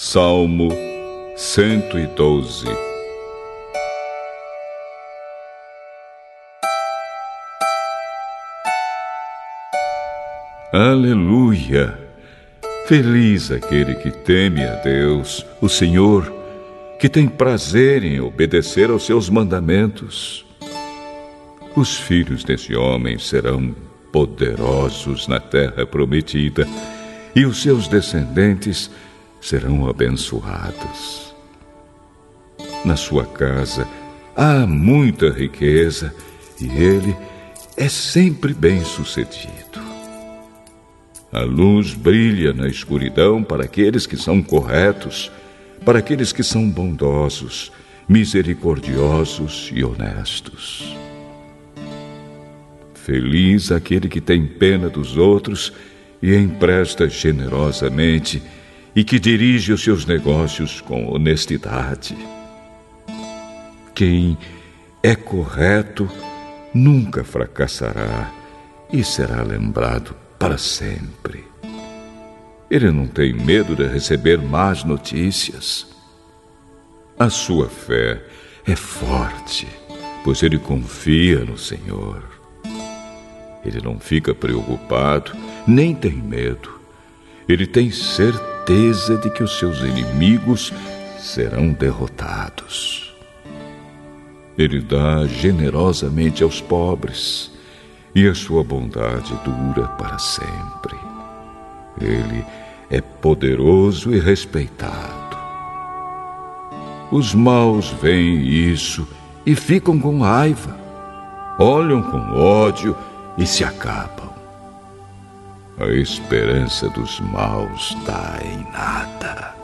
Salmo 112 Aleluia! Feliz aquele que teme a Deus, o Senhor, que tem prazer em obedecer aos seus mandamentos. Os filhos desse homem serão poderosos na terra prometida, e os seus descendentes serão abençoados. Na sua casa há muita riqueza e ele é sempre bem-sucedido. A luz brilha na escuridão para aqueles que são corretos, para aqueles que são bondosos, misericordiosos e honestos. Feliz aquele que tem pena dos outros e empresta generosamente e que dirige os seus negócios com honestidade. Quem é correto nunca fracassará e será lembrado para sempre. Ele não tem medo de receber más notícias. A sua fé é forte, pois ele confia no Senhor. Ele não fica preocupado, nem tem medo. Ele tem certeza certeza de que os seus inimigos serão derrotados. Ele dá generosamente aos pobres e a sua bondade dura para sempre. Ele é poderoso e respeitado. Os maus veem isso e ficam com raiva, olham com ódio e se acabam. A esperança dos maus dá em nada.